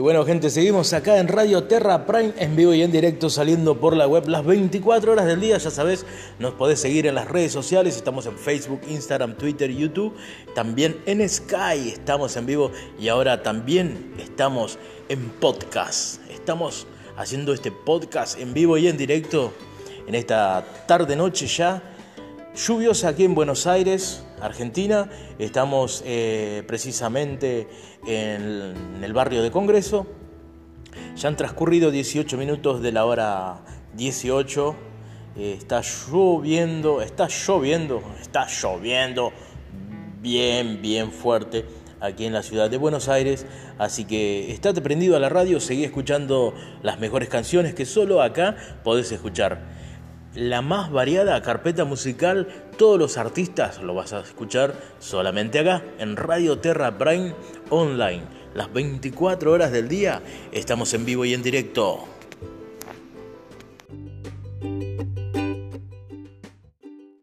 Y bueno, gente, seguimos acá en Radio Terra Prime en vivo y en directo saliendo por la web las 24 horas del día. Ya sabes, nos podés seguir en las redes sociales. Estamos en Facebook, Instagram, Twitter, YouTube. También en Sky estamos en vivo y ahora también estamos en podcast. Estamos haciendo este podcast en vivo y en directo en esta tarde noche ya lluviosa aquí en Buenos Aires, Argentina. Estamos eh, precisamente en el barrio de Congreso. Ya han transcurrido 18 minutos de la hora 18. Eh, está lloviendo, está lloviendo, está lloviendo bien, bien fuerte aquí en la ciudad de Buenos Aires. Así que estate prendido a la radio, seguí escuchando las mejores canciones que solo acá podés escuchar la más variada carpeta musical, todos los artistas lo vas a escuchar solamente acá, en Radio Terra Prime Online. Las 24 horas del día estamos en vivo y en directo.